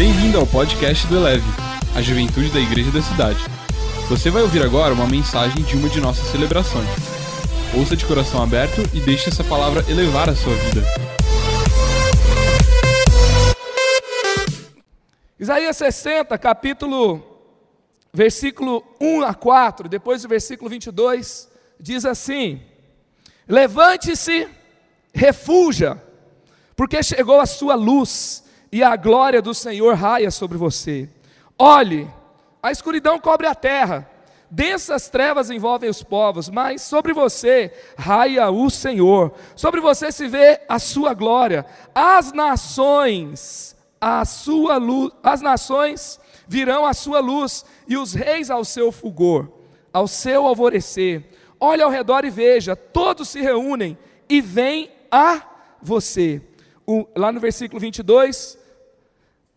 Bem-vindo ao podcast do Eleve, a juventude da igreja da cidade. Você vai ouvir agora uma mensagem de uma de nossas celebrações. Ouça de coração aberto e deixe essa palavra elevar a sua vida. Isaías 60, capítulo, versículo 1 a 4, depois do versículo 22, diz assim: Levante-se, refuja, porque chegou a sua luz e a glória do Senhor raia sobre você. Olhe, a escuridão cobre a terra, densas trevas envolvem os povos, mas sobre você raia o Senhor, sobre você se vê a sua glória. As nações, a sua luz, as nações virão à sua luz e os reis ao seu fulgor, ao seu alvorecer. Olhe ao redor e veja, todos se reúnem e vêm a você. O, lá no versículo 22,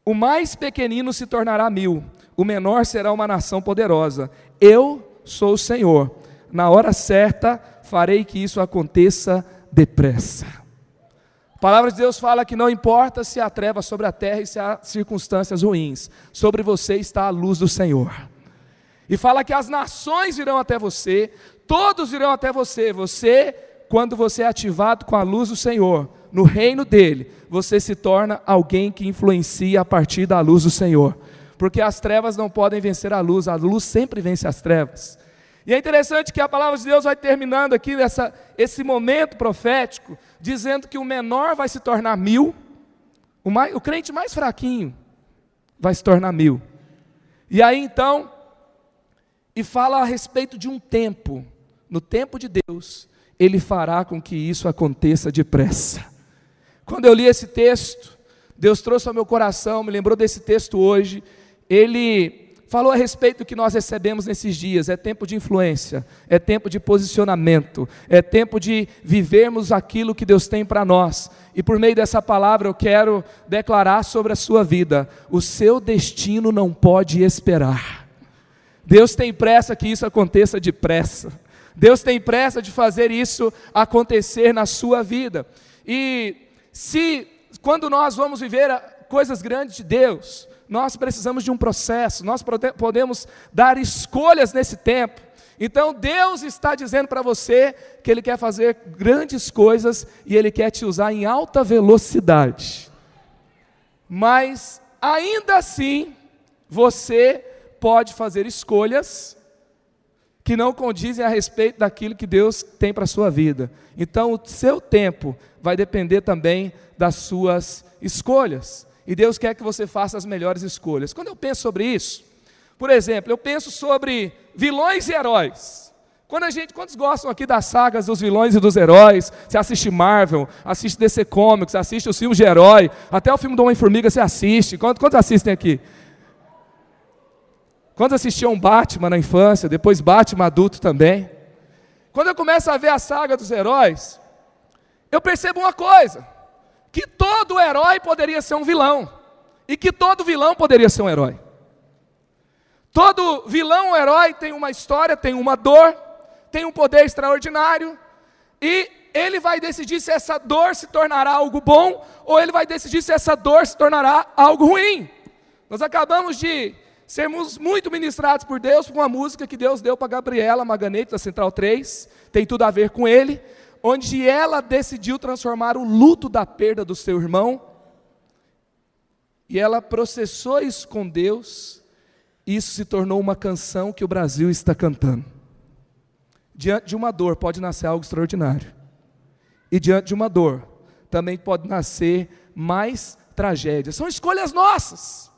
o mais pequenino se tornará mil, o menor será uma nação poderosa. Eu sou o Senhor. Na hora certa farei que isso aconteça depressa. A palavra de Deus fala que não importa se há treva sobre a terra e se há circunstâncias ruins, sobre você está a luz do Senhor. E fala que as nações virão até você, todos virão até você. Você, quando você é ativado com a luz do Senhor, no reino dele, você se torna alguém que influencia a partir da luz do Senhor. Porque as trevas não podem vencer a luz, a luz sempre vence as trevas. E é interessante que a palavra de Deus vai terminando aqui nessa, esse momento profético, dizendo que o menor vai se tornar mil, o, mais, o crente mais fraquinho vai se tornar mil. E aí então, e fala a respeito de um tempo, no tempo de Deus, Ele fará com que isso aconteça depressa. Quando eu li esse texto, Deus trouxe ao meu coração, me lembrou desse texto hoje. Ele falou a respeito do que nós recebemos nesses dias. É tempo de influência, é tempo de posicionamento, é tempo de vivermos aquilo que Deus tem para nós. E por meio dessa palavra eu quero declarar sobre a sua vida: o seu destino não pode esperar. Deus tem pressa que isso aconteça depressa. Deus tem pressa de fazer isso acontecer na sua vida. E se quando nós vamos viver coisas grandes de Deus, nós precisamos de um processo, nós podemos dar escolhas nesse tempo. Então Deus está dizendo para você que Ele quer fazer grandes coisas e Ele quer te usar em alta velocidade. Mas ainda assim, você pode fazer escolhas que não condizem a respeito daquilo que Deus tem para a sua vida. Então, o seu tempo vai depender também das suas escolhas. E Deus quer que você faça as melhores escolhas. Quando eu penso sobre isso, por exemplo, eu penso sobre vilões e heróis. Quando a gente, quantos gostam aqui das sagas dos vilões e dos heróis? Você assiste Marvel, assiste DC Comics, assiste os filmes de herói, até o filme do Homem-Formiga você assiste. Quantos, quantos assistem aqui? Quando assistiam Batman na infância, depois Batman adulto também. Quando eu começo a ver a saga dos heróis, eu percebo uma coisa: que todo herói poderia ser um vilão, e que todo vilão poderia ser um herói. Todo vilão ou herói tem uma história, tem uma dor, tem um poder extraordinário, e ele vai decidir se essa dor se tornará algo bom, ou ele vai decidir se essa dor se tornará algo ruim. Nós acabamos de sermos muito ministrados por Deus com uma música que Deus deu para Gabriela Maganete, da Central 3, tem tudo a ver com ele, onde ela decidiu transformar o luto da perda do seu irmão, e ela processou isso com Deus, e isso se tornou uma canção que o Brasil está cantando. Diante de uma dor pode nascer algo extraordinário, e diante de uma dor também pode nascer mais tragédias, são escolhas nossas.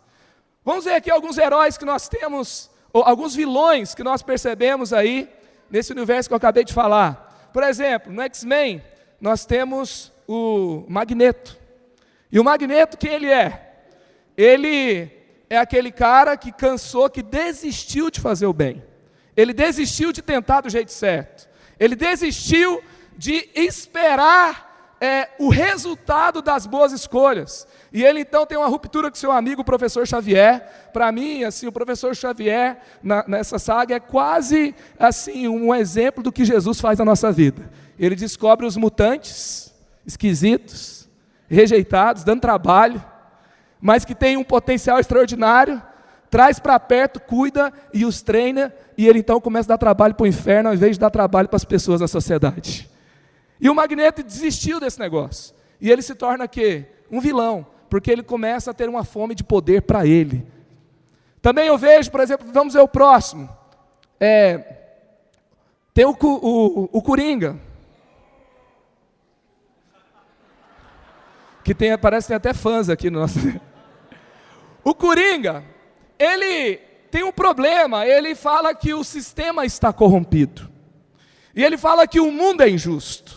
Vamos ver aqui alguns heróis que nós temos, ou alguns vilões que nós percebemos aí nesse universo que eu acabei de falar. Por exemplo, no X-Men, nós temos o Magneto. E o Magneto, quem ele é? Ele é aquele cara que cansou, que desistiu de fazer o bem. Ele desistiu de tentar do jeito certo. Ele desistiu de esperar é, o resultado das boas escolhas. E ele então tem uma ruptura com seu amigo, o professor Xavier. Para mim, assim, o professor Xavier na, nessa saga é quase assim um exemplo do que Jesus faz na nossa vida. Ele descobre os mutantes esquisitos, rejeitados, dando trabalho, mas que tem um potencial extraordinário, traz para perto, cuida e os treina, e ele então começa a dar trabalho para o inferno, ao invés de dar trabalho para as pessoas da sociedade. E o Magneto desistiu desse negócio. E ele se torna quê? Um vilão, porque ele começa a ter uma fome de poder para ele. Também eu vejo, por exemplo, vamos ver o próximo. É, tem o, o, o Coringa. Que tem, parece que tem até fãs aqui no nosso. O Coringa, ele tem um problema, ele fala que o sistema está corrompido. E ele fala que o mundo é injusto.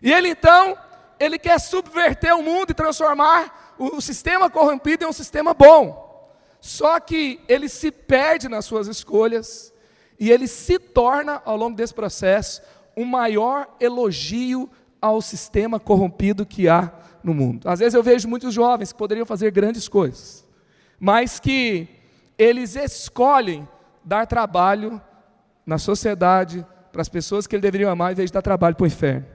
E ele então, ele quer subverter o mundo e transformar o, o sistema corrompido em um sistema bom. Só que ele se perde nas suas escolhas e ele se torna, ao longo desse processo, um maior elogio ao sistema corrompido que há no mundo. Às vezes eu vejo muitos jovens que poderiam fazer grandes coisas, mas que eles escolhem dar trabalho na sociedade para as pessoas que ele deveriam amar, em vez de dar trabalho para o inferno.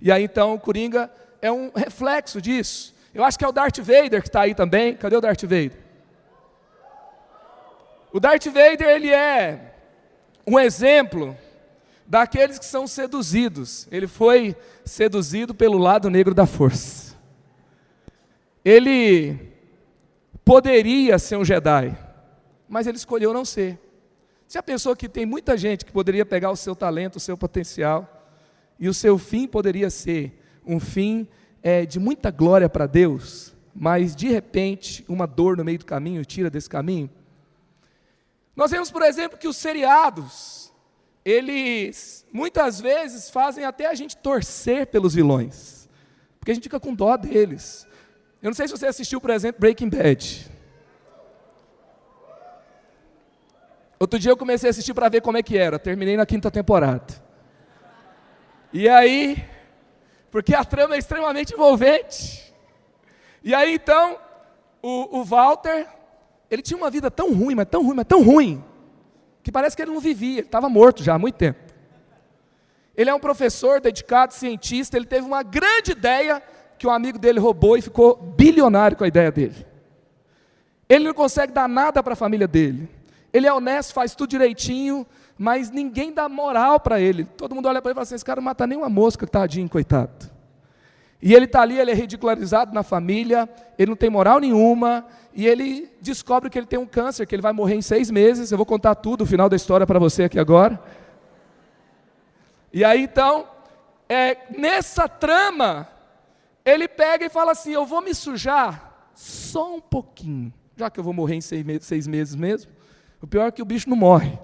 E aí então o Coringa é um reflexo disso. Eu acho que é o Darth Vader que está aí também. Cadê o Darth Vader? O Darth Vader ele é um exemplo daqueles que são seduzidos. Ele foi seduzido pelo lado negro da força. Ele poderia ser um Jedi, mas ele escolheu não ser. Você já pensou que tem muita gente que poderia pegar o seu talento, o seu potencial, e o seu fim poderia ser um fim é, de muita glória para Deus, mas de repente uma dor no meio do caminho tira desse caminho? Nós vemos, por exemplo, que os seriados, eles muitas vezes fazem até a gente torcer pelos vilões, porque a gente fica com dó deles. Eu não sei se você assistiu, por exemplo, Breaking Bad. Outro dia eu comecei a assistir para ver como é que era, terminei na quinta temporada. E aí, porque a trama é extremamente envolvente. E aí então, o, o Walter, ele tinha uma vida tão ruim, mas tão ruim, mas tão ruim, que parece que ele não vivia, ele estava morto já há muito tempo. Ele é um professor dedicado, cientista, ele teve uma grande ideia que um amigo dele roubou e ficou bilionário com a ideia dele. Ele não consegue dar nada para a família dele. Ele é honesto, faz tudo direitinho, mas ninguém dá moral para ele. Todo mundo olha para ele e fala assim: esse cara não mata nem uma mosca, tadinho, coitado. E ele está ali, ele é ridicularizado na família, ele não tem moral nenhuma, e ele descobre que ele tem um câncer, que ele vai morrer em seis meses. Eu vou contar tudo, o final da história para você aqui agora. E aí então, é, nessa trama, ele pega e fala assim: Eu vou me sujar só um pouquinho, já que eu vou morrer em seis, seis meses mesmo. O pior é que o bicho não morre.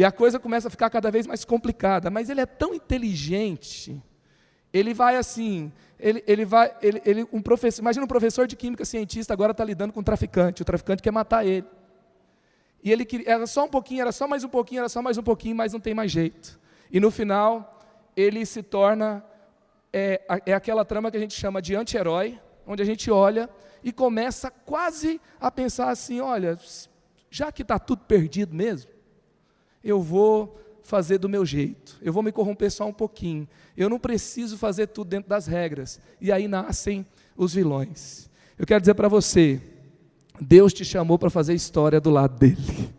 E a coisa começa a ficar cada vez mais complicada, mas ele é tão inteligente ele vai assim, ele, ele vai, ele, ele, um professor, imagina um professor de química cientista agora está lidando com um traficante, o traficante quer matar ele. E ele queria, era só um pouquinho, era só mais um pouquinho, era só mais um pouquinho, mas não tem mais jeito. E no final, ele se torna, é, é aquela trama que a gente chama de anti-herói, onde a gente olha e começa quase a pensar assim: olha, já que está tudo perdido mesmo, eu vou fazer do meu jeito, eu vou me corromper só um pouquinho, eu não preciso fazer tudo dentro das regras. E aí nascem os vilões. Eu quero dizer para você, Deus te chamou para fazer história do lado dele.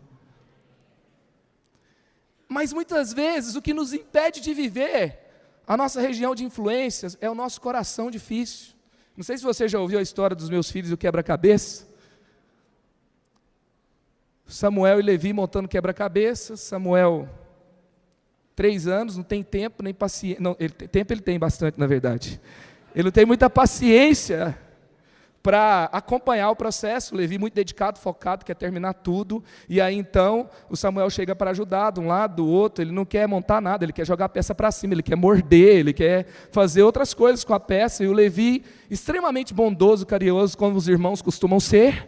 Mas muitas vezes o que nos impede de viver a nossa região de influências é o nosso coração difícil. Não sei se você já ouviu a história dos meus filhos do quebra-cabeça. Samuel e Levi montando quebra-cabeça. Samuel Três anos, não tem tempo nem paciência. Não, ele, tempo ele tem bastante, na verdade. Ele não tem muita paciência para acompanhar o processo. Levi, muito dedicado, focado, quer terminar tudo. E aí então o Samuel chega para ajudar de um lado, do outro. Ele não quer montar nada, ele quer jogar a peça para cima, ele quer morder, ele quer fazer outras coisas com a peça. E o Levi, extremamente bondoso, carinhoso, como os irmãos costumam ser,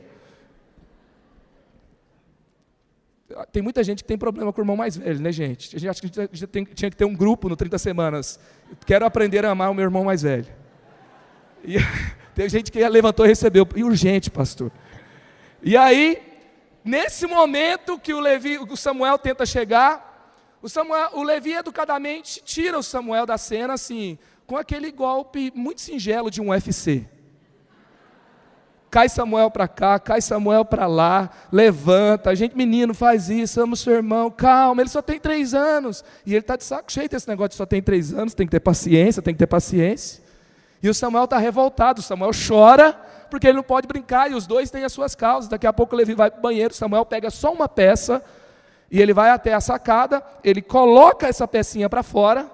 tem muita gente que tem problema com o irmão mais velho, né, gente? A gente acha que a gente tem, tinha que ter um grupo no 30 semanas. Quero aprender a amar o meu irmão mais velho. E tem gente que levantou e recebeu. E urgente, pastor. E aí, nesse momento que o Levi, o Samuel tenta chegar, o, Samuel, o Levi educadamente tira o Samuel da cena, assim, com aquele golpe muito singelo de um UFC. Cai Samuel para cá, cai Samuel para lá, levanta, a gente, menino, faz isso, amo seu irmão, calma, ele só tem três anos. E ele está de saco cheio desse negócio de só tem três anos, tem que ter paciência, tem que ter paciência. E o Samuel está revoltado, o Samuel chora, porque ele não pode brincar, e os dois têm as suas causas. Daqui a pouco o Levi vai para o banheiro, Samuel pega só uma peça, e ele vai até a sacada, ele coloca essa pecinha para fora,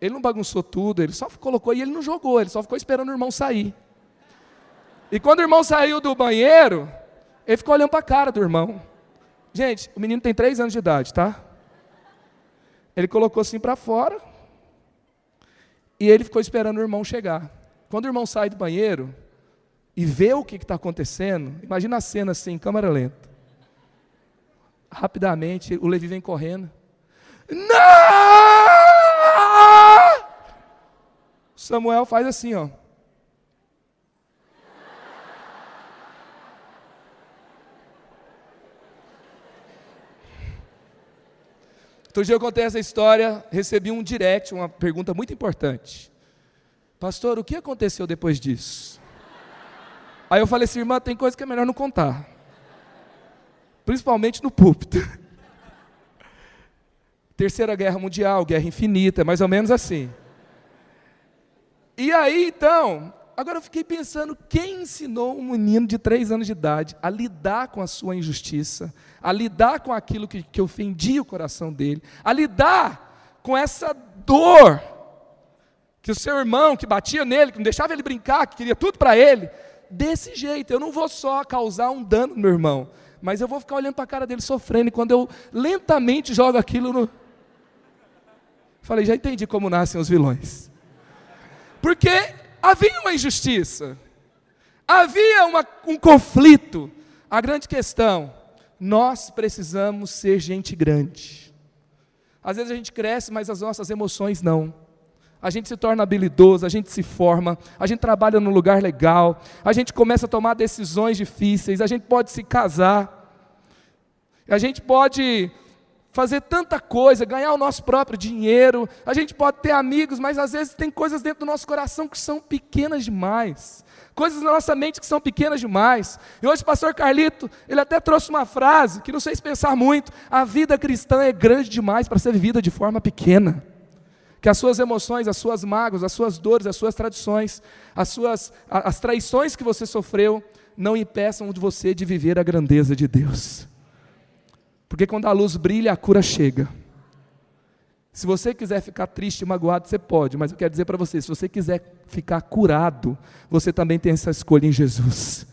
ele não bagunçou tudo, ele só colocou e ele não jogou, ele só ficou esperando o irmão sair. E quando o irmão saiu do banheiro, ele ficou olhando para a cara do irmão. Gente, o menino tem três anos de idade, tá? Ele colocou assim para fora. E ele ficou esperando o irmão chegar. Quando o irmão sai do banheiro e vê o que está acontecendo, imagina a cena assim, câmera lenta. Rapidamente, o Levi vem correndo. Não! Samuel faz assim, ó. Outro dia eu contei essa história, recebi um direct, uma pergunta muito importante. Pastor, o que aconteceu depois disso? Aí eu falei assim, irmã, tem coisa que é melhor não contar. Principalmente no púlpito. Terceira Guerra Mundial, Guerra Infinita, mais ou menos assim. E aí, então, agora eu fiquei pensando, quem ensinou um menino de três anos de idade a lidar com a sua injustiça, a lidar com aquilo que, que ofendia o coração dele, a lidar com essa dor que o seu irmão, que batia nele, que não deixava ele brincar, que queria tudo para ele, desse jeito, eu não vou só causar um dano no meu irmão, mas eu vou ficar olhando para a cara dele sofrendo, e quando eu lentamente jogo aquilo no. Falei, já entendi como nascem os vilões. Porque havia uma injustiça, havia uma, um conflito. A grande questão nós precisamos ser gente grande. Às vezes a gente cresce, mas as nossas emoções não. A gente se torna habilidoso, a gente se forma, a gente trabalha num lugar legal, a gente começa a tomar decisões difíceis, a gente pode se casar, a gente pode fazer tanta coisa, ganhar o nosso próprio dinheiro, a gente pode ter amigos, mas às vezes tem coisas dentro do nosso coração que são pequenas demais coisas na nossa mente que são pequenas demais. E hoje o pastor Carlito, ele até trouxe uma frase que não sei se pensar muito: a vida cristã é grande demais para ser vivida de forma pequena. Que as suas emoções, as suas mágoas, as suas dores, as suas tradições, as suas as traições que você sofreu não impeçam de você de viver a grandeza de Deus. Porque quando a luz brilha, a cura chega. Se você quiser ficar triste e magoado, você pode, mas eu quero dizer para você: se você quiser ficar curado, você também tem essa escolha em Jesus.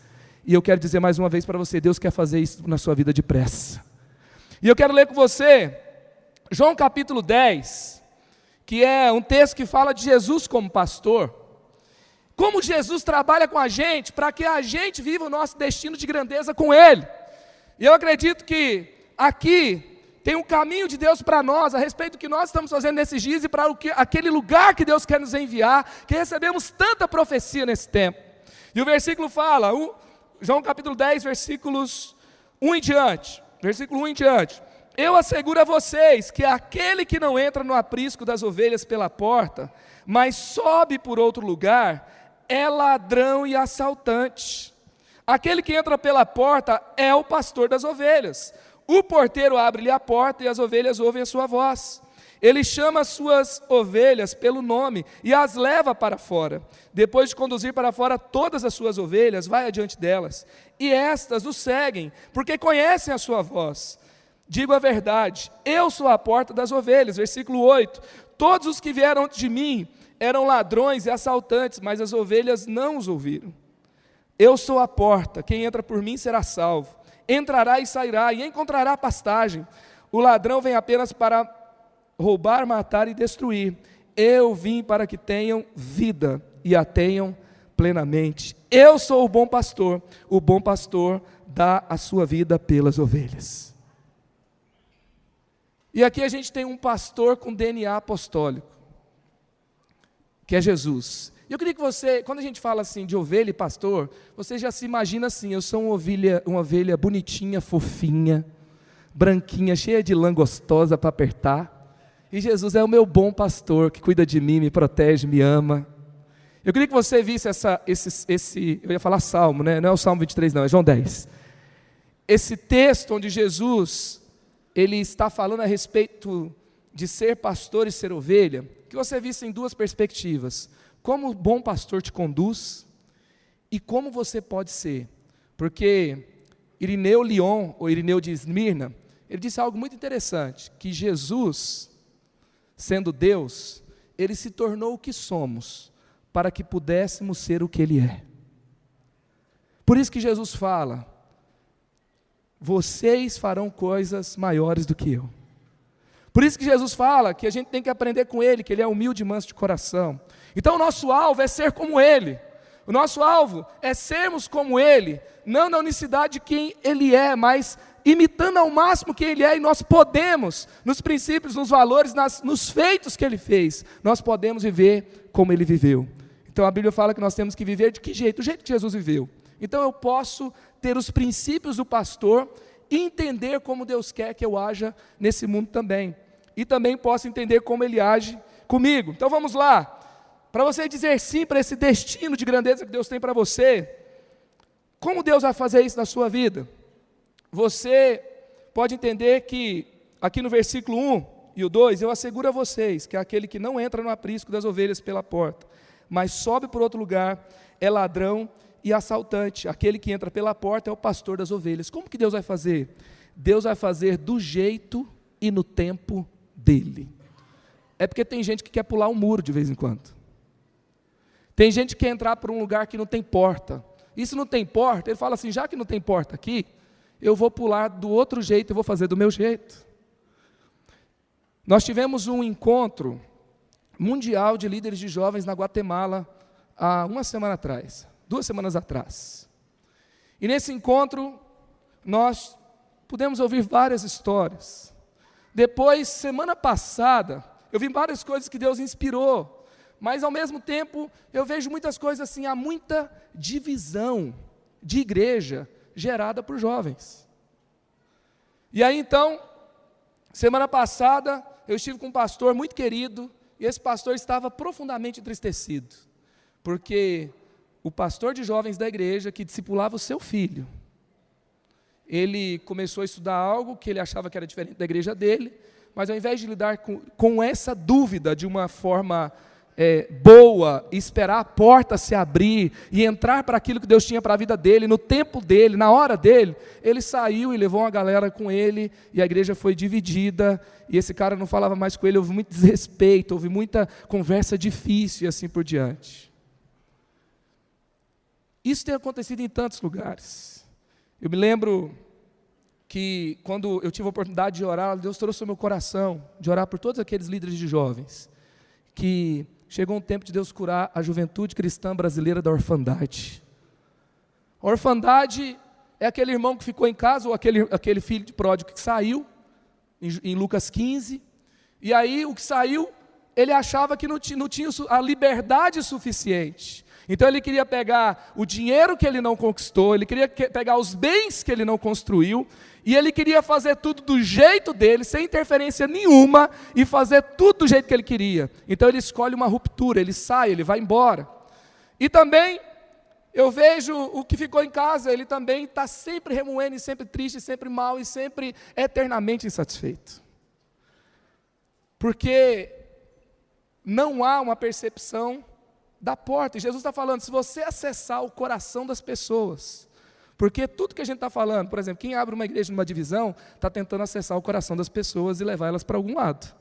E eu quero dizer mais uma vez para você: Deus quer fazer isso na sua vida depressa. E eu quero ler com você João capítulo 10, que é um texto que fala de Jesus como pastor. Como Jesus trabalha com a gente para que a gente viva o nosso destino de grandeza com Ele. E eu acredito que aqui tem um caminho de Deus para nós a respeito do que nós estamos fazendo nesses dias e para o que, aquele lugar que Deus quer nos enviar, que recebemos tanta profecia nesse tempo. E o versículo fala, um, João capítulo 10, versículos 1 em diante. Versículo 1 em diante. Eu asseguro a vocês que aquele que não entra no aprisco das ovelhas pela porta, mas sobe por outro lugar, é ladrão e assaltante. Aquele que entra pela porta é o pastor das ovelhas. O porteiro abre-lhe a porta e as ovelhas ouvem a sua voz. Ele chama as suas ovelhas pelo nome e as leva para fora. Depois de conduzir para fora todas as suas ovelhas, vai adiante delas. E estas o seguem, porque conhecem a sua voz. Digo a verdade, eu sou a porta das ovelhas. Versículo 8: Todos os que vieram de mim eram ladrões e assaltantes, mas as ovelhas não os ouviram. Eu sou a porta, quem entra por mim será salvo entrará e sairá e encontrará pastagem. O ladrão vem apenas para roubar, matar e destruir. Eu vim para que tenham vida e a tenham plenamente. Eu sou o bom pastor. O bom pastor dá a sua vida pelas ovelhas. E aqui a gente tem um pastor com DNA apostólico, que é Jesus. E eu queria que você, quando a gente fala assim de ovelha e pastor, você já se imagina assim: eu sou uma ovelha, uma ovelha bonitinha, fofinha, branquinha, cheia de lã gostosa para apertar. E Jesus é o meu bom pastor que cuida de mim, me protege, me ama. Eu queria que você visse essa, esse, esse, eu ia falar Salmo, né? não é o Salmo 23 não, é João 10. Esse texto onde Jesus, ele está falando a respeito de ser pastor e ser ovelha, que você visse em duas perspectivas. Como o bom pastor te conduz e como você pode ser. Porque Irineu Leon, ou Irineu de Esmirna, ele disse algo muito interessante, que Jesus, sendo Deus, ele se tornou o que somos, para que pudéssemos ser o que Ele é. Por isso que Jesus fala: vocês farão coisas maiores do que eu. Por isso que Jesus fala que a gente tem que aprender com Ele, que Ele é humilde e manso de coração. Então o nosso alvo é ser como Ele. O nosso alvo é sermos como Ele, não na unicidade de quem Ele é, mas imitando ao máximo quem Ele é, e nós podemos, nos princípios, nos valores, nas, nos feitos que Ele fez, nós podemos viver como Ele viveu. Então a Bíblia fala que nós temos que viver de que jeito? Do jeito que Jesus viveu. Então eu posso ter os princípios do pastor e entender como Deus quer que eu haja nesse mundo também. E também posso entender como Ele age comigo. Então vamos lá. Para você dizer sim para esse destino de grandeza que Deus tem para você, como Deus vai fazer isso na sua vida? Você pode entender que, aqui no versículo 1 e o 2, eu asseguro a vocês que aquele que não entra no aprisco das ovelhas pela porta, mas sobe por outro lugar, é ladrão e assaltante. Aquele que entra pela porta é o pastor das ovelhas. Como que Deus vai fazer? Deus vai fazer do jeito e no tempo dele. É porque tem gente que quer pular um muro de vez em quando. Tem gente que quer entrar por um lugar que não tem porta. E se não tem porta, ele fala assim: já que não tem porta aqui, eu vou pular do outro jeito, eu vou fazer do meu jeito. Nós tivemos um encontro mundial de líderes de jovens na Guatemala há uma semana atrás, duas semanas atrás. E nesse encontro, nós pudemos ouvir várias histórias. Depois, semana passada, eu vi várias coisas que Deus inspirou, mas ao mesmo tempo eu vejo muitas coisas assim, há muita divisão de igreja gerada por jovens. E aí então, semana passada, eu estive com um pastor muito querido, e esse pastor estava profundamente entristecido, porque o pastor de jovens da igreja que discipulava o seu filho, ele começou a estudar algo que ele achava que era diferente da igreja dele, mas ao invés de lidar com, com essa dúvida de uma forma é, boa, esperar a porta se abrir e entrar para aquilo que Deus tinha para a vida dele, no tempo dele, na hora dele, ele saiu e levou uma galera com ele, e a igreja foi dividida, e esse cara não falava mais com ele, houve muito desrespeito, houve muita conversa difícil e assim por diante. Isso tem acontecido em tantos lugares. Eu me lembro que quando eu tive a oportunidade de orar, Deus trouxe ao meu coração de orar por todos aqueles líderes de jovens que chegou um tempo de Deus curar a juventude cristã brasileira da orfandade. A orfandade é aquele irmão que ficou em casa, ou aquele, aquele filho de pródigo que saiu, em, em Lucas 15, e aí o que saiu, ele achava que não, não tinha a liberdade suficiente. Então ele queria pegar o dinheiro que ele não conquistou, ele queria pegar os bens que ele não construiu, e ele queria fazer tudo do jeito dele, sem interferência nenhuma, e fazer tudo do jeito que ele queria. Então ele escolhe uma ruptura, ele sai, ele vai embora. E também eu vejo o que ficou em casa, ele também está sempre remoendo, e sempre triste, sempre mal, e sempre eternamente insatisfeito. Porque não há uma percepção da porta. E Jesus está falando: se você acessar o coração das pessoas, porque tudo que a gente está falando, por exemplo, quem abre uma igreja numa divisão, está tentando acessar o coração das pessoas e levar elas para algum lado.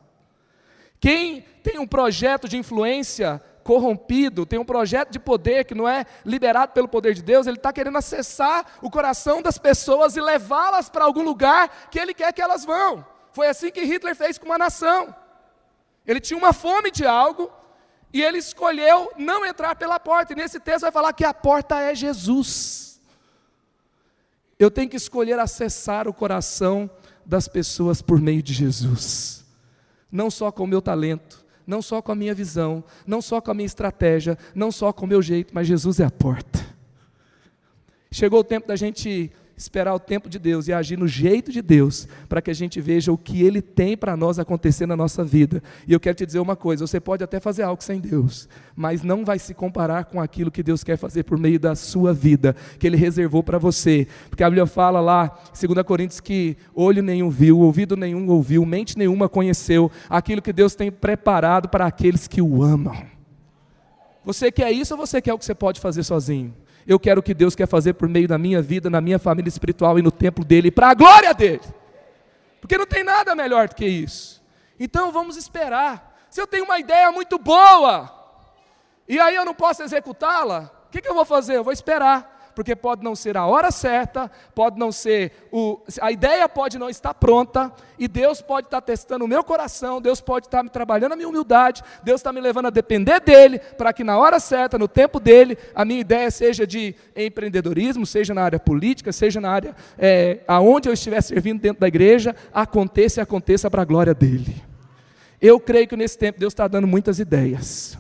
Quem tem um projeto de influência corrompido, tem um projeto de poder que não é liberado pelo poder de Deus, ele está querendo acessar o coração das pessoas e levá-las para algum lugar que ele quer que elas vão. Foi assim que Hitler fez com uma nação. Ele tinha uma fome de algo, e ele escolheu não entrar pela porta. E nesse texto vai falar que a porta é Jesus. Eu tenho que escolher acessar o coração das pessoas por meio de Jesus. Não só com o meu talento, não só com a minha visão, não só com a minha estratégia, não só com o meu jeito, mas Jesus é a porta. Chegou o tempo da gente esperar o tempo de Deus e agir no jeito de Deus, para que a gente veja o que Ele tem para nós acontecer na nossa vida. E eu quero te dizer uma coisa: você pode até fazer algo sem Deus, mas não vai se comparar com aquilo que Deus quer fazer por meio da sua vida, que Ele reservou para você. Porque a Bíblia fala lá, 2 Coríntios, que olho nenhum viu, ouvido nenhum ouviu, mente nenhuma conheceu aquilo que Deus tem preparado para aqueles que o amam. Você quer isso ou você quer o que você pode fazer sozinho? Eu quero o que Deus quer fazer por meio da minha vida, na minha família espiritual e no templo dele, para a glória dele. Porque não tem nada melhor do que isso. Então vamos esperar. Se eu tenho uma ideia muito boa, e aí eu não posso executá-la, o que, que eu vou fazer? Eu vou esperar porque pode não ser a hora certa, pode não ser o, a ideia pode não estar pronta, e Deus pode estar testando o meu coração, Deus pode estar me trabalhando a minha humildade, Deus está me levando a depender dele, para que na hora certa, no tempo dele, a minha ideia seja de empreendedorismo, seja na área política, seja na área é, aonde eu estiver servindo dentro da igreja, aconteça e aconteça para a glória dele. Eu creio que nesse tempo Deus está dando muitas ideias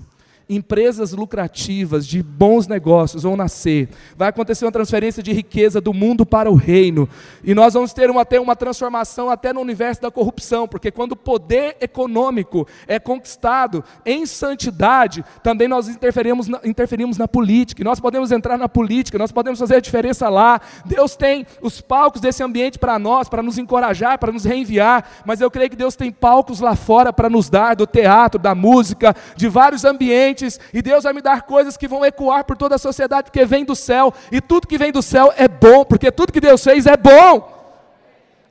empresas lucrativas, de bons negócios vão nascer, vai acontecer uma transferência de riqueza do mundo para o reino, e nós vamos ter uma, até uma transformação até no universo da corrupção, porque quando o poder econômico é conquistado em santidade, também nós interferimos na, interferimos na política, e nós podemos entrar na política, nós podemos fazer a diferença lá, Deus tem os palcos desse ambiente para nós, para nos encorajar, para nos reenviar, mas eu creio que Deus tem palcos lá fora para nos dar, do teatro, da música, de vários ambientes, e Deus vai me dar coisas que vão ecoar por toda a sociedade, porque vem do céu, e tudo que vem do céu é bom, porque tudo que Deus fez é bom.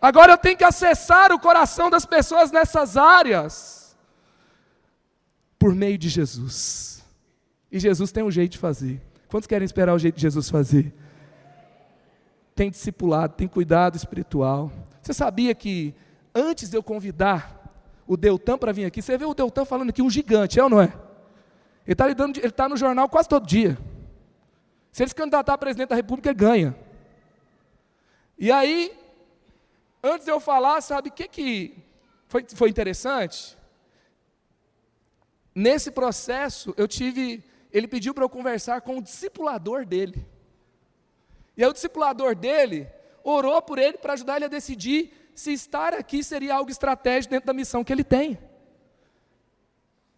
Agora eu tenho que acessar o coração das pessoas nessas áreas, por meio de Jesus. E Jesus tem um jeito de fazer. Quantos querem esperar o jeito de Jesus fazer? Tem discipulado, tem cuidado espiritual. Você sabia que antes de eu convidar o Deltan para vir aqui, você vê o Deltan falando aqui, um gigante, é ou não é? Ele está ele tá no jornal quase todo dia. Se ele se candidatar a presidente da República, ele ganha. E aí, antes de eu falar, sabe o que, que foi, foi interessante? Nesse processo, eu tive. Ele pediu para eu conversar com o discipulador dele. E aí, o discipulador dele orou por ele para ajudar ele a decidir se estar aqui seria algo estratégico dentro da missão que ele tem.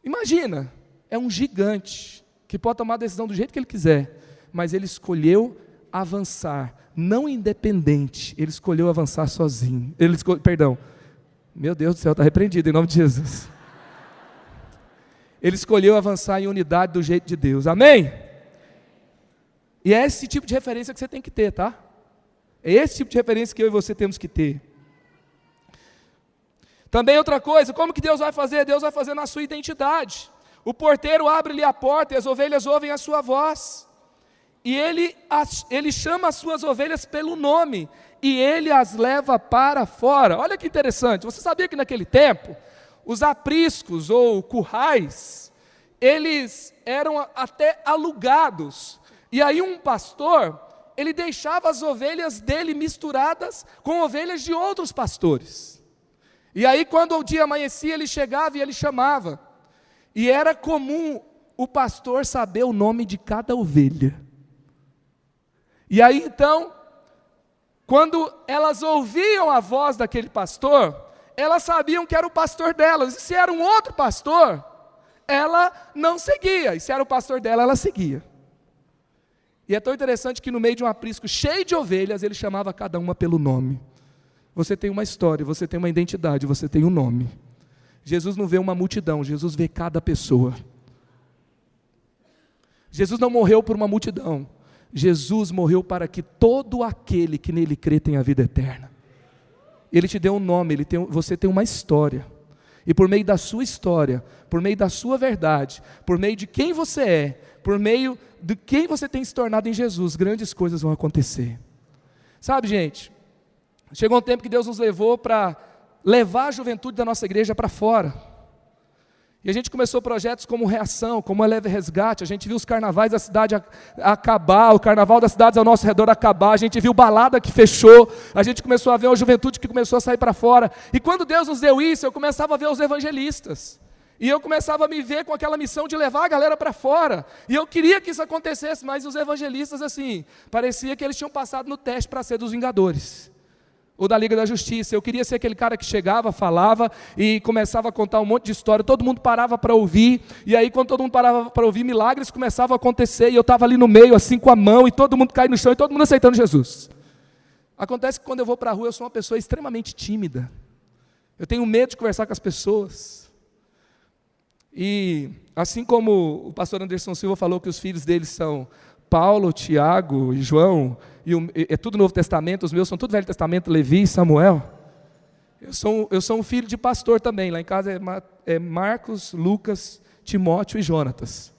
Imagina, é um gigante que pode tomar a decisão do jeito que ele quiser, mas ele escolheu avançar, não independente, ele escolheu avançar sozinho. Ele escolheu, perdão, meu Deus do céu, está repreendido em nome de Jesus. Ele escolheu avançar em unidade do jeito de Deus, amém? E é esse tipo de referência que você tem que ter, tá? É esse tipo de referência que eu e você temos que ter. Também outra coisa, como que Deus vai fazer? Deus vai fazer na sua identidade. O porteiro abre-lhe a porta e as ovelhas ouvem a sua voz. E ele, ele chama as suas ovelhas pelo nome e ele as leva para fora. Olha que interessante. Você sabia que naquele tempo os apriscos ou currais eles eram até alugados. E aí um pastor ele deixava as ovelhas dele misturadas com ovelhas de outros pastores. E aí quando o dia amanhecia ele chegava e ele chamava. E era comum o pastor saber o nome de cada ovelha. E aí então, quando elas ouviam a voz daquele pastor, elas sabiam que era o pastor delas. E se era um outro pastor, ela não seguia. E se era o pastor dela, ela seguia. E é tão interessante que no meio de um aprisco cheio de ovelhas, ele chamava cada uma pelo nome. Você tem uma história, você tem uma identidade, você tem um nome. Jesus não vê uma multidão, Jesus vê cada pessoa. Jesus não morreu por uma multidão, Jesus morreu para que todo aquele que nele crê tenha vida eterna. Ele te deu um nome, ele tem, você tem uma história. E por meio da sua história, por meio da sua verdade, por meio de quem você é, por meio de quem você tem se tornado em Jesus, grandes coisas vão acontecer. Sabe, gente, chegou um tempo que Deus nos levou para levar a juventude da nossa igreja para fora. E a gente começou projetos como Reação, como Eleve Resgate, a gente viu os carnavais da cidade acabar, o carnaval das cidades ao nosso redor acabar, a gente viu balada que fechou, a gente começou a ver uma juventude que começou a sair para fora. E quando Deus nos deu isso, eu começava a ver os evangelistas. E eu começava a me ver com aquela missão de levar a galera para fora. E eu queria que isso acontecesse, mas os evangelistas, assim, parecia que eles tinham passado no teste para ser dos Vingadores. Ou da Liga da Justiça. Eu queria ser aquele cara que chegava, falava e começava a contar um monte de história. Todo mundo parava para ouvir. E aí, quando todo mundo parava para ouvir, milagres começavam a acontecer. E eu estava ali no meio, assim, com a mão, e todo mundo cai no chão, e todo mundo aceitando Jesus. Acontece que quando eu vou para a rua, eu sou uma pessoa extremamente tímida. Eu tenho medo de conversar com as pessoas. E assim como o pastor Anderson Silva falou que os filhos deles são Paulo, Tiago e João, e é tudo Novo Testamento, os meus são tudo Velho Testamento, Levi e Samuel. Eu sou, eu sou um filho de pastor também, lá em casa é, é Marcos, Lucas, Timóteo e Jonatas.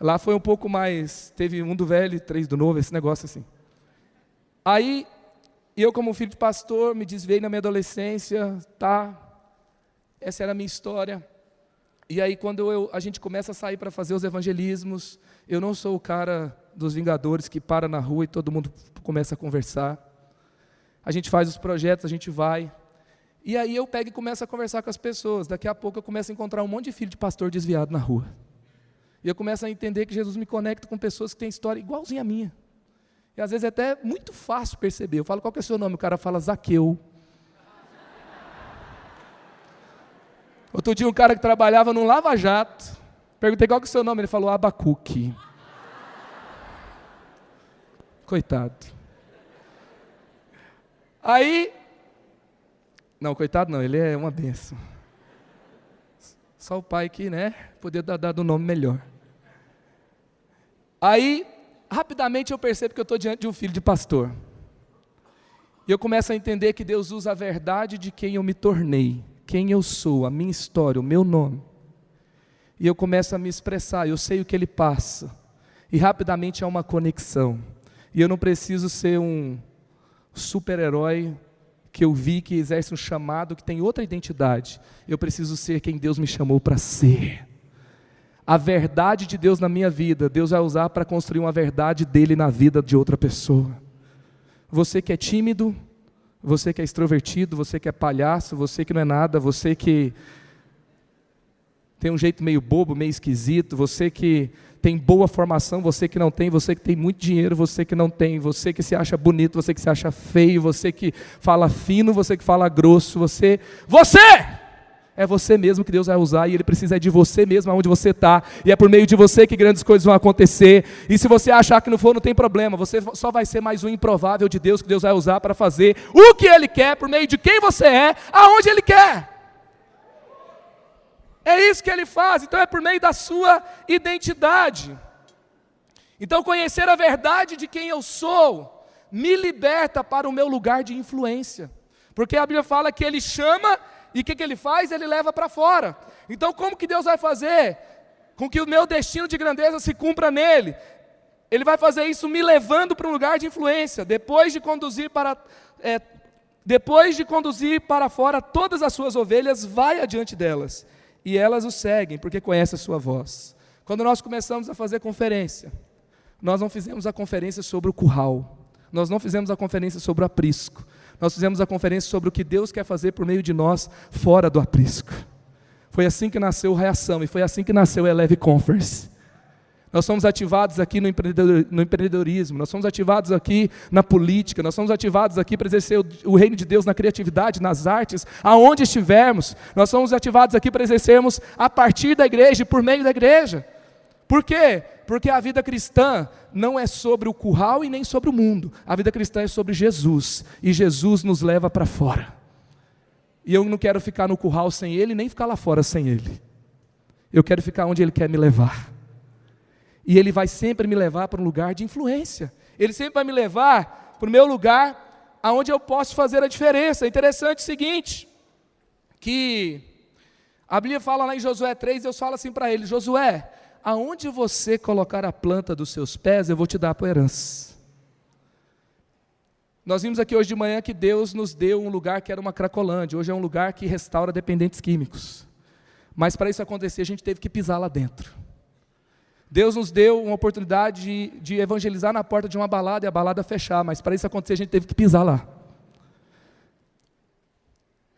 Lá foi um pouco mais, teve um do velho e três do novo, esse negócio assim. Aí, eu como filho de pastor, me desviei na minha adolescência, tá, essa era a minha história. E aí, quando eu, a gente começa a sair para fazer os evangelismos, eu não sou o cara dos Vingadores que para na rua e todo mundo começa a conversar. A gente faz os projetos, a gente vai. E aí eu pego e começo a conversar com as pessoas. Daqui a pouco eu começo a encontrar um monte de filho de pastor desviado na rua. E eu começo a entender que Jesus me conecta com pessoas que têm história igualzinha à minha. E às vezes é até muito fácil perceber. Eu falo, qual que é o seu nome? O cara fala Zaqueu. Outro dia um cara que trabalhava num lava-jato, perguntei qual que é o seu nome, ele falou Abacuque. Coitado. Aí, não, coitado não, ele é uma benção. Só o pai que, né, poderia dar dado um nome melhor. Aí, rapidamente eu percebo que eu estou diante de um filho de pastor. E eu começo a entender que Deus usa a verdade de quem eu me tornei quem eu sou, a minha história, o meu nome. E eu começo a me expressar, eu sei o que ele passa. E rapidamente há uma conexão. E eu não preciso ser um super-herói que eu vi que exerce um chamado que tem outra identidade. Eu preciso ser quem Deus me chamou para ser. A verdade de Deus na minha vida, Deus vai usar para construir uma verdade dele na vida de outra pessoa. Você que é tímido, você que é extrovertido, você que é palhaço, você que não é nada, você que tem um jeito meio bobo, meio esquisito, você que tem boa formação, você que não tem, você que tem muito dinheiro, você que não tem, você que se acha bonito, você que se acha feio, você que fala fino, você que fala grosso, você. Você! É você mesmo que Deus vai usar e Ele precisa de você mesmo aonde você está. E é por meio de você que grandes coisas vão acontecer. E se você achar que não for, não tem problema. Você só vai ser mais um improvável de Deus que Deus vai usar para fazer o que Ele quer, por meio de quem você é, aonde Ele quer. É isso que Ele faz. Então é por meio da sua identidade. Então conhecer a verdade de quem eu sou me liberta para o meu lugar de influência. Porque a Bíblia fala que Ele chama e o que, que ele faz? Ele leva para fora. Então, como que Deus vai fazer com que o meu destino de grandeza se cumpra nele? Ele vai fazer isso me levando para um lugar de influência. Depois de conduzir para é, depois de conduzir para fora todas as suas ovelhas, vai adiante delas. E elas o seguem, porque conhecem a sua voz. Quando nós começamos a fazer conferência, nós não fizemos a conferência sobre o curral. Nós não fizemos a conferência sobre o aprisco nós fizemos a conferência sobre o que Deus quer fazer por meio de nós fora do aprisco. Foi assim que nasceu Reação e foi assim que nasceu a Eleve Conference. Nós somos ativados aqui no, empreendedorismo, nós somos ativados aqui na política, nós somos ativados aqui para exercer o, reino de Deus na criatividade, nas artes, aonde estivermos. Nós somos ativados aqui para exercermos a partir da igreja e por meio da igreja. Por quê? Porque a vida cristã não é sobre o curral e nem sobre o mundo. A vida cristã é sobre Jesus. E Jesus nos leva para fora. E eu não quero ficar no curral sem Ele, nem ficar lá fora sem Ele. Eu quero ficar onde Ele quer me levar. E Ele vai sempre me levar para um lugar de influência. Ele sempre vai me levar para o meu lugar aonde eu posso fazer a diferença. É interessante o seguinte, que a Bíblia fala lá em Josué 3, Deus fala assim para ele, Josué, aonde você colocar a planta dos seus pés, eu vou te dar por herança. Nós vimos aqui hoje de manhã que Deus nos deu um lugar que era uma cracolândia, hoje é um lugar que restaura dependentes químicos. Mas para isso acontecer, a gente teve que pisar lá dentro. Deus nos deu uma oportunidade de, de evangelizar na porta de uma balada e a balada fechar, mas para isso acontecer, a gente teve que pisar lá.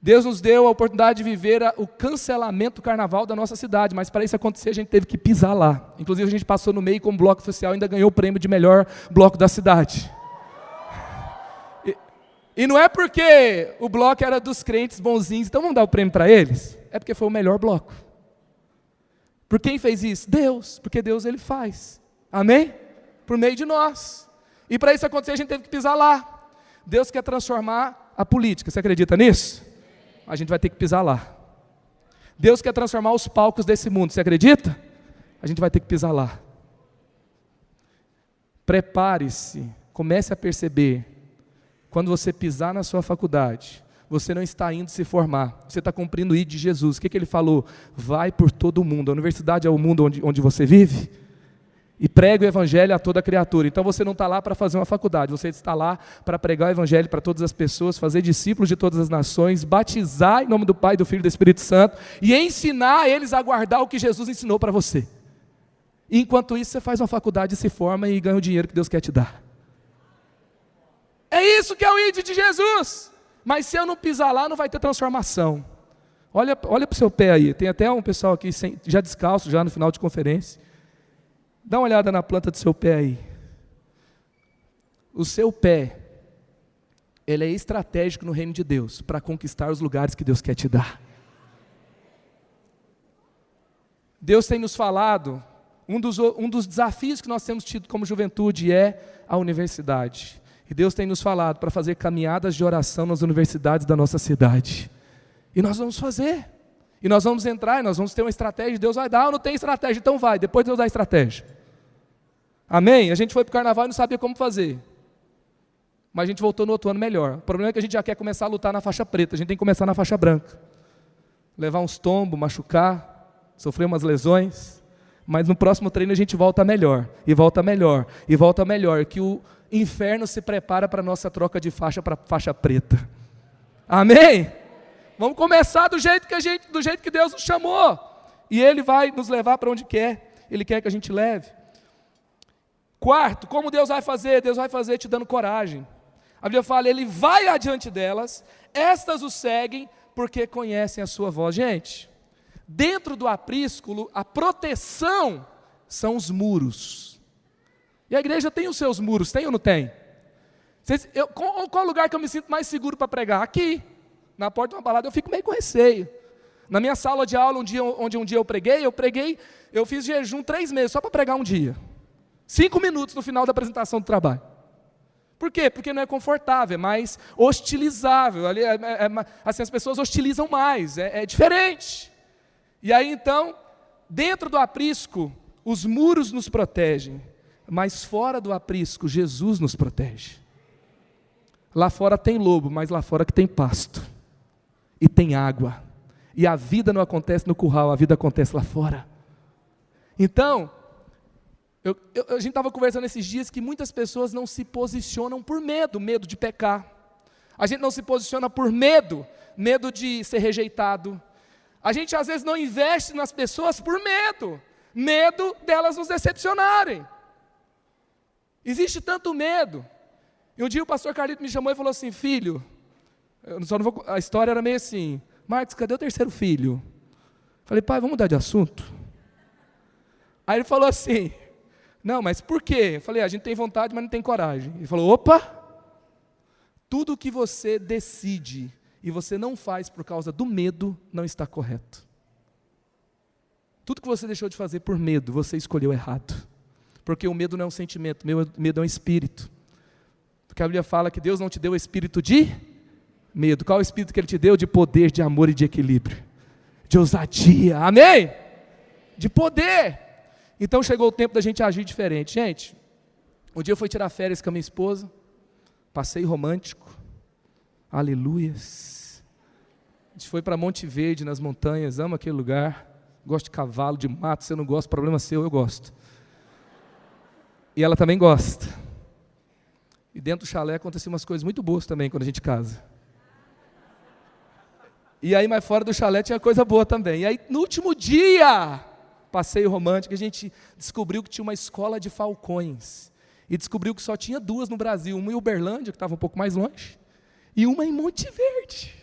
Deus nos deu a oportunidade de viver o cancelamento do carnaval da nossa cidade, mas para isso acontecer a gente teve que pisar lá. Inclusive a gente passou no meio como bloco social ainda ganhou o prêmio de melhor bloco da cidade. E, e não é porque o bloco era dos crentes bonzinhos, então vamos dar o prêmio para eles? É porque foi o melhor bloco. Por quem fez isso? Deus, porque Deus ele faz. Amém? Por meio de nós. E para isso acontecer a gente teve que pisar lá. Deus quer transformar a política. Você acredita nisso? A gente vai ter que pisar lá. Deus quer transformar os palcos desse mundo, você acredita? A gente vai ter que pisar lá. Prepare-se, comece a perceber, quando você pisar na sua faculdade, você não está indo se formar, você está cumprindo o ID de Jesus. O que, que ele falou? Vai por todo o mundo. A universidade é o mundo onde, onde você vive? E prega o evangelho a toda criatura. Então você não está lá para fazer uma faculdade, você está lá para pregar o evangelho para todas as pessoas, fazer discípulos de todas as nações, batizar em nome do Pai, do Filho e do Espírito Santo e ensinar eles a guardar o que Jesus ensinou para você. Enquanto isso, você faz uma faculdade, se forma e ganha o dinheiro que Deus quer te dar. É isso que é o ID de Jesus. Mas se eu não pisar lá, não vai ter transformação. Olha, olha para o seu pé aí. Tem até um pessoal aqui sem, já descalço, já no final de conferência. Dá uma olhada na planta do seu pé aí. O seu pé, ele é estratégico no reino de Deus para conquistar os lugares que Deus quer te dar. Deus tem nos falado, um dos, um dos desafios que nós temos tido como juventude é a universidade. E Deus tem nos falado para fazer caminhadas de oração nas universidades da nossa cidade. E nós vamos fazer. E nós vamos entrar, e nós vamos ter uma estratégia. Deus vai dar, ou não tem estratégia, então vai. Depois Deus dá a estratégia. Amém? A gente foi para o carnaval e não sabia como fazer. Mas a gente voltou no outro ano melhor. O problema é que a gente já quer começar a lutar na faixa preta, a gente tem que começar na faixa branca. Levar uns tombos, machucar, sofrer umas lesões. Mas no próximo treino a gente volta melhor, e volta melhor, e volta melhor. Que o inferno se prepara para a nossa troca de faixa para faixa preta. Amém? Vamos começar do jeito que a gente, do jeito que Deus nos chamou. E Ele vai nos levar para onde quer. Ele quer que a gente leve. Quarto, como Deus vai fazer? Deus vai fazer te dando coragem. A Bíblia fala, Ele vai adiante delas, estas o seguem porque conhecem a sua voz. Gente, dentro do aprisco, a proteção são os muros. E a igreja tem os seus muros, tem ou não tem? Vocês, eu, qual, qual lugar que eu me sinto mais seguro para pregar? Aqui, na porta de uma balada, eu fico meio com receio. Na minha sala de aula, um dia, onde um dia eu preguei, eu preguei, eu fiz jejum três meses só para pregar um dia. Cinco minutos no final da apresentação do trabalho. Por quê? Porque não é confortável, é mais hostilizável. Ali, é, é, é assim, as pessoas hostilizam mais, é, é diferente. E aí então, dentro do aprisco, os muros nos protegem, mas fora do aprisco, Jesus nos protege. Lá fora tem lobo, mas lá fora que tem pasto. E tem água. E a vida não acontece no curral, a vida acontece lá fora. Então, eu, eu, a gente estava conversando esses dias que muitas pessoas não se posicionam por medo, medo de pecar. A gente não se posiciona por medo, medo de ser rejeitado. A gente às vezes não investe nas pessoas por medo, medo delas nos decepcionarem. Existe tanto medo. E um dia o pastor Carlito me chamou e falou assim: Filho, vou, a história era meio assim: Marcos, cadê o terceiro filho? Falei, pai, vamos mudar de assunto? Aí ele falou assim: não, mas por quê? Eu falei, a gente tem vontade, mas não tem coragem. Ele falou, opa! Tudo que você decide e você não faz por causa do medo não está correto. Tudo que você deixou de fazer por medo, você escolheu errado. Porque o medo não é um sentimento, o medo é um espírito. Porque a Bíblia fala que Deus não te deu o espírito de medo. Qual é o espírito que Ele te deu? De poder, de amor e de equilíbrio. De ousadia. Amém? De poder. Então chegou o tempo da gente agir diferente. Gente, um dia eu fui tirar férias com a minha esposa, passei romântico, aleluias. A gente foi para Monte Verde, nas montanhas, amo aquele lugar. Gosto de cavalo, de mato, você não gosta, problema seu, eu gosto. E ela também gosta. E dentro do chalé aconteciam umas coisas muito boas também quando a gente casa. E aí, mais fora do chalé tinha coisa boa também. E aí, no último dia, passeio romântico, a gente descobriu que tinha uma escola de falcões. E descobriu que só tinha duas no Brasil, uma em Uberlândia, que estava um pouco mais longe, e uma em Monte Verde.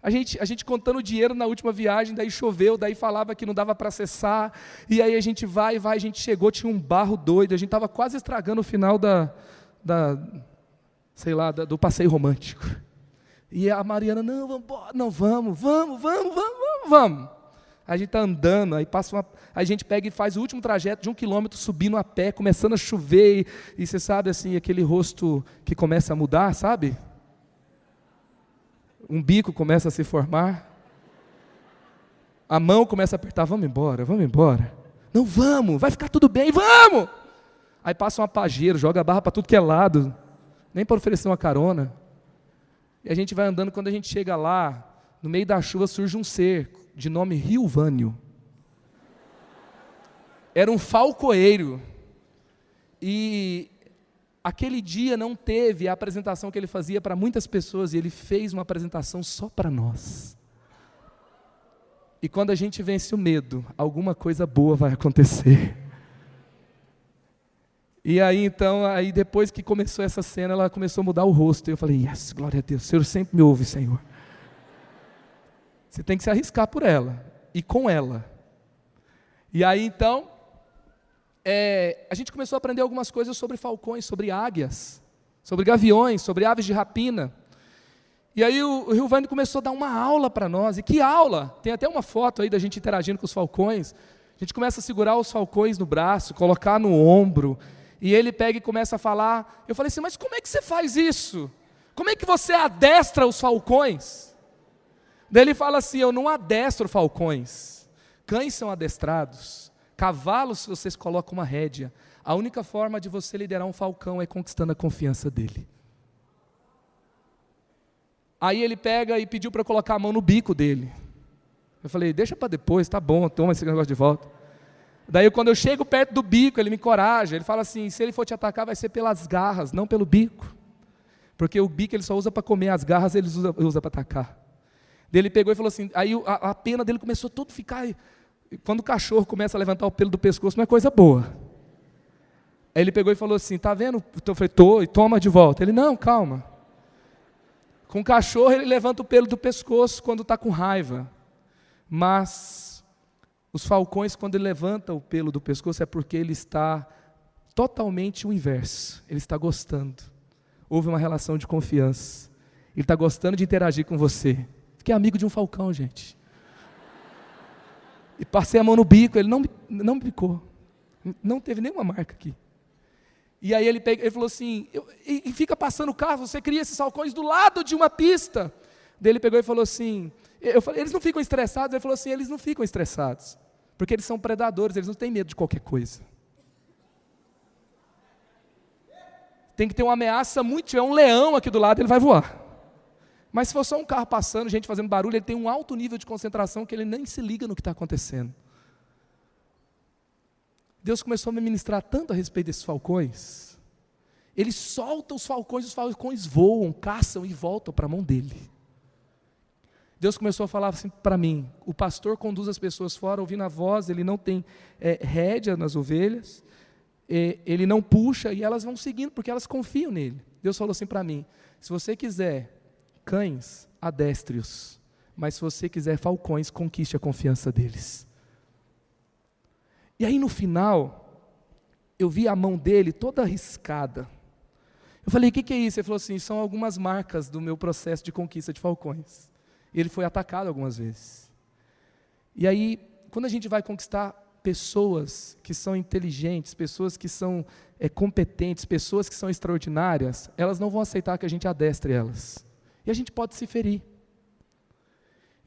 A gente, a gente contando dinheiro na última viagem, daí choveu, daí falava que não dava para acessar, e aí a gente vai e vai, a gente chegou, tinha um barro doido, a gente estava quase estragando o final da, da sei lá, da, do passeio romântico. E a Mariana, não, vamos, não, vamos, vamos, vamos, vamos, vamos. A gente está andando, aí passa uma, a gente pega e faz o último trajeto de um quilômetro subindo a pé, começando a chover, e, e você sabe assim, aquele rosto que começa a mudar, sabe? um bico começa a se formar, a mão começa a apertar, vamos embora, vamos embora. Não vamos, vai ficar tudo bem, vamos! Aí passa um apageiro, joga a barra para tudo que é lado, nem para oferecer uma carona. E a gente vai andando, quando a gente chega lá, no meio da chuva surge um ser de nome Rilvânio. Era um falcoeiro. E aquele dia não teve a apresentação que ele fazia para muitas pessoas e ele fez uma apresentação só para nós. E quando a gente vence o medo, alguma coisa boa vai acontecer. E aí então, aí depois que começou essa cena, ela começou a mudar o rosto. E eu falei, yes, glória a Deus, o Senhor sempre me ouve, Senhor. Você tem que se arriscar por ela e com ela. E aí então, é, a gente começou a aprender algumas coisas sobre falcões, sobre águias, sobre gaviões, sobre aves de rapina. E aí o, o Rio começou a dar uma aula para nós. E que aula! Tem até uma foto aí da gente interagindo com os falcões. A gente começa a segurar os falcões no braço, colocar no ombro. E ele pega e começa a falar. Eu falei assim, mas como é que você faz isso? Como é que você adestra os falcões? Daí ele fala assim: Eu não adestro falcões. Cães são adestrados. Cavalos, vocês colocam uma rédea. A única forma de você liderar um falcão é conquistando a confiança dele. Aí ele pega e pediu para eu colocar a mão no bico dele. Eu falei, deixa para depois, tá bom, toma esse negócio de volta. Daí quando eu chego perto do bico, ele me encoraja, ele fala assim, se ele for te atacar vai ser pelas garras, não pelo bico. Porque o bico ele só usa para comer, as garras ele usa, usa para atacar. Daí ele pegou e falou assim, aí a, a pena dele começou todo a ficar quando o cachorro começa a levantar o pelo do pescoço, não é coisa boa. Aí ele pegou e falou assim: Tá vendo? Eu falei: Tô, e toma de volta. Ele: Não, calma. Com o cachorro, ele levanta o pelo do pescoço quando está com raiva. Mas os falcões, quando ele levanta o pelo do pescoço, é porque ele está totalmente o inverso. Ele está gostando. Houve uma relação de confiança. Ele está gostando de interagir com você. Fiquei amigo de um falcão, gente. E passei a mão no bico, ele não, não me picou. Não teve nenhuma marca aqui. E aí ele, pegou, ele falou assim, eu, e, e, fica passando o carro, você cria esses falcões do lado de uma pista. Daí ele pegou e falou assim, eu falei, eles não ficam estressados? Ele falou assim, eles não ficam estressados. Porque eles são predadores, eles não têm medo de qualquer coisa. Tem que ter uma ameaça muito, tiver um leão aqui do lado, ele vai voar. Mas se for só um carro passando, gente fazendo barulho, ele tem um alto nível de concentração que ele nem se liga no que está acontecendo. Deus começou a me ministrar tanto a respeito desses falcões. Ele solta os falcões, os falcões voam, caçam e voltam para a mão dele. Deus começou a falar assim para mim: o pastor conduz as pessoas fora, ouvindo a voz, ele não tem é, rédea nas ovelhas, ele não puxa e elas vão seguindo porque elas confiam nele. Deus falou assim para mim: se você quiser cães, adestre-os. Mas se você quiser falcões, conquiste a confiança deles. E aí no final, eu vi a mão dele toda arriscada. Eu falei, o que, que, é isso? Ele falou assim: são algumas marcas do meu processo de conquista de falcões. Ele foi atacado algumas vezes. E aí, quando a gente vai conquistar pessoas que são inteligentes, pessoas que são é, competentes, pessoas que são extraordinárias, elas não vão aceitar que a gente adestre elas. E a gente pode se ferir.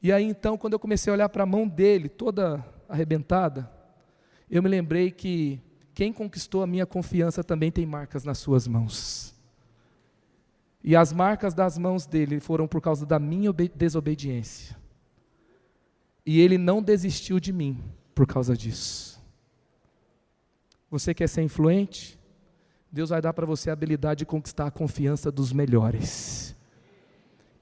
E aí então, quando eu comecei a olhar para a mão dele, toda arrebentada, eu me lembrei que quem conquistou a minha confiança também tem marcas nas suas mãos. E as marcas das mãos dele foram por causa da minha desobediência. E ele não desistiu de mim por causa disso. Você quer ser influente? Deus vai dar para você a habilidade de conquistar a confiança dos melhores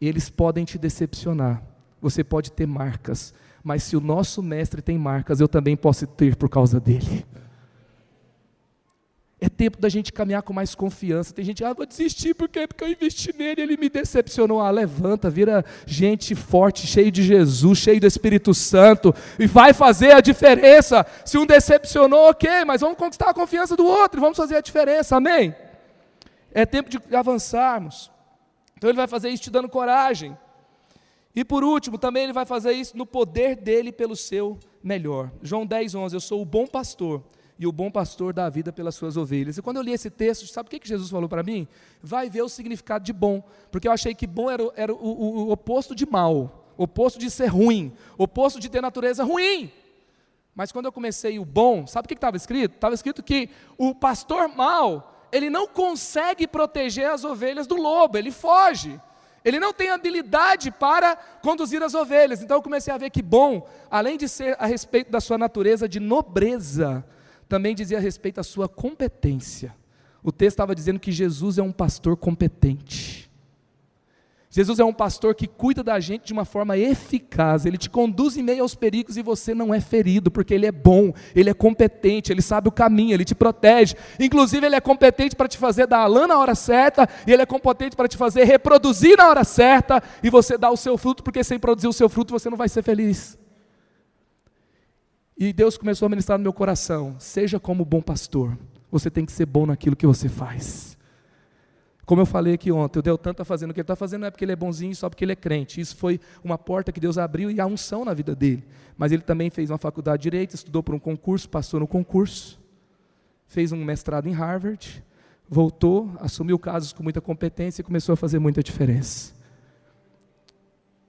eles podem te decepcionar. Você pode ter marcas, mas se o nosso mestre tem marcas, eu também posso ter por causa dele. É tempo da gente caminhar com mais confiança. Tem gente, ah, vou desistir, por quê? Porque eu investi nele, ele me decepcionou. Ah, levanta, vira gente forte, cheio de Jesus, cheio do Espírito Santo, e vai fazer a diferença. Se um decepcionou, ok, mas vamos conquistar a confiança do outro, vamos fazer a diferença, amém? É tempo de avançarmos. Então ele vai fazer isso te dando coragem. E por último, também ele vai fazer isso no poder dele pelo seu melhor. João 10, 11, eu sou o bom pastor e o bom pastor dá a vida pelas suas ovelhas. E quando eu li esse texto, sabe o que, Jesus falou para mim? Vai ver o significado de bom, porque eu achei que bom era, era o, o, o oposto de mal, oposto de ser ruim, oposto de ter natureza ruim. Mas quando eu comecei o bom, sabe o que estava escrito? Estava escrito que o pastor mal, ele não consegue proteger as ovelhas do lobo, ele foge. Ele não tem habilidade para conduzir as ovelhas. Então eu comecei a ver que bom, além de ser a respeito da sua natureza de nobreza, também dizia a respeito da sua competência. O texto estava dizendo que Jesus é um pastor competente. Jesus é um pastor que cuida da gente de uma forma eficaz, ele te conduz em meio aos perigos e você não é ferido, porque ele é bom, ele é competente, ele sabe o caminho, ele te protege. Inclusive, ele é competente para te fazer dar a lã na hora certa, e ele é competente para te fazer reproduzir na hora certa, e você dar o seu fruto, porque sem produzir o seu fruto você não vai ser feliz. E Deus começou a ministrar no meu coração: seja como bom pastor, você tem que ser bom naquilo que você faz. Como eu falei aqui ontem, o Deltan está fazendo o que ele está fazendo, não é porque ele é bonzinho, só porque ele é crente. Isso foi uma porta que Deus abriu e a unção na vida dele. Mas ele também fez uma faculdade de Direito, estudou por um concurso, passou no concurso, fez um mestrado em Harvard, voltou, assumiu casos com muita competência e começou a fazer muita diferença.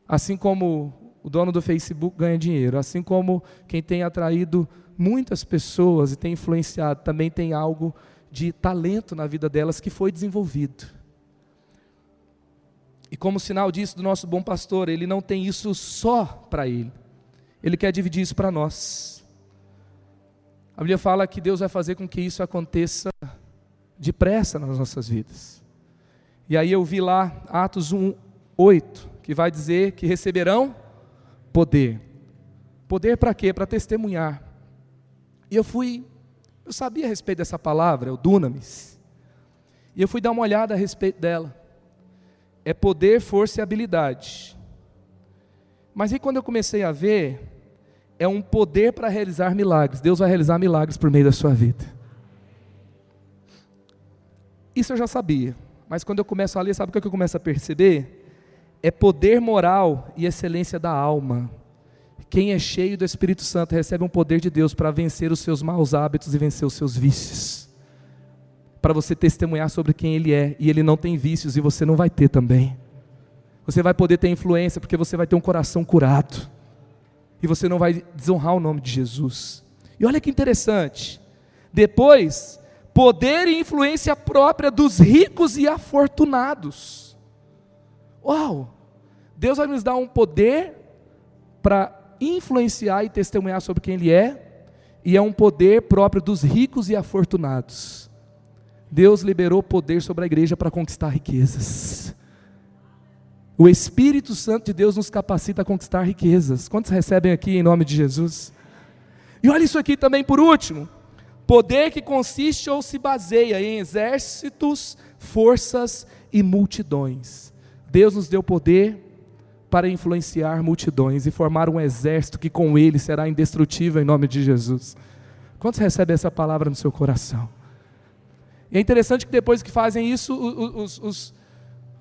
Assim como o dono do Facebook ganha dinheiro, assim como quem tem atraído muitas pessoas e tem influenciado, também tem algo de talento na vida delas que foi desenvolvido. E como sinal disso do nosso bom pastor, ele não tem isso só para ele. Ele quer dividir isso para nós. A Bíblia fala que Deus vai fazer com que isso aconteça depressa nas nossas vidas. E aí eu vi lá Atos 1, 8, que vai dizer que receberão poder. Poder para quê? Para testemunhar. E eu fui, eu sabia a respeito dessa palavra, o dunamis. E eu fui dar uma olhada a respeito dela. É poder, força e habilidade. Mas aí quando eu comecei a ver, é um poder para realizar milagres. Deus vai realizar milagres por meio da sua vida. Isso eu já sabia. Mas quando eu começo a ler, sabe o que eu começo a perceber? É poder moral e excelência da alma. Quem é cheio do Espírito Santo recebe um poder de Deus para vencer os seus maus hábitos e vencer os seus vícios. Para você testemunhar sobre quem Ele é, e Ele não tem vícios e você não vai ter também. Você vai poder ter influência porque você vai ter um coração curado. E você não vai desonrar o nome de Jesus. E olha que interessante. Depois, poder e influência própria dos ricos e afortunados. Uau! Deus vai nos dar um poder para influenciar e testemunhar sobre quem Ele é, e é um poder próprio dos ricos e afortunados. Deus liberou poder sobre a igreja para conquistar riquezas. O Espírito Santo de Deus nos capacita a conquistar riquezas. Quantos recebem aqui em nome de Jesus? E olha isso aqui também por último: poder que consiste ou se baseia em exércitos, forças e multidões. Deus nos deu poder para influenciar multidões e formar um exército que com ele será indestrutível em nome de Jesus. Quantos recebem essa palavra no seu coração? E é interessante que depois que fazem isso, os, os, os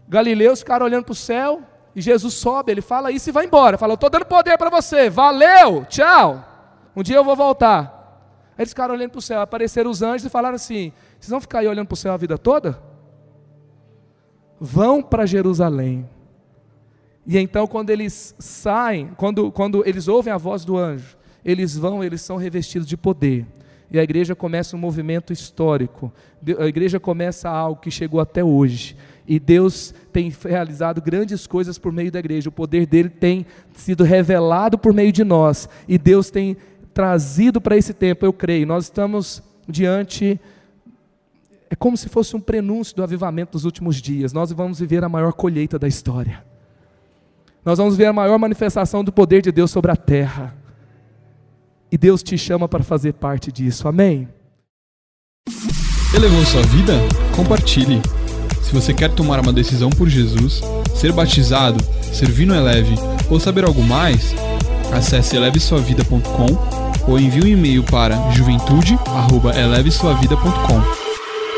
galileus ficaram olhando para o céu e Jesus sobe, ele fala isso e vai embora. Fala, eu estou dando poder para você, valeu, tchau. Um dia eu vou voltar. Aí eles ficaram olhando para o céu, apareceram os anjos e falaram assim: vocês vão ficar aí olhando para o céu a vida toda? Vão para Jerusalém. E então, quando eles saem, quando, quando eles ouvem a voz do anjo, eles vão, eles são revestidos de poder. E a igreja começa um movimento histórico. A igreja começa algo que chegou até hoje. E Deus tem realizado grandes coisas por meio da igreja. O poder dele tem sido revelado por meio de nós. E Deus tem trazido para esse tempo, eu creio. Nós estamos diante é como se fosse um prenúncio do avivamento dos últimos dias. Nós vamos viver a maior colheita da história. Nós vamos ver a maior manifestação do poder de Deus sobre a terra. E Deus te chama para fazer parte disso. Amém. Elevou sua vida? Compartilhe. Se você quer tomar uma decisão por Jesus, ser batizado, servir no Eleve é ou saber algo mais, acesse elevesuavida.com ou envie um e-mail para juventude@elevesuavida.com.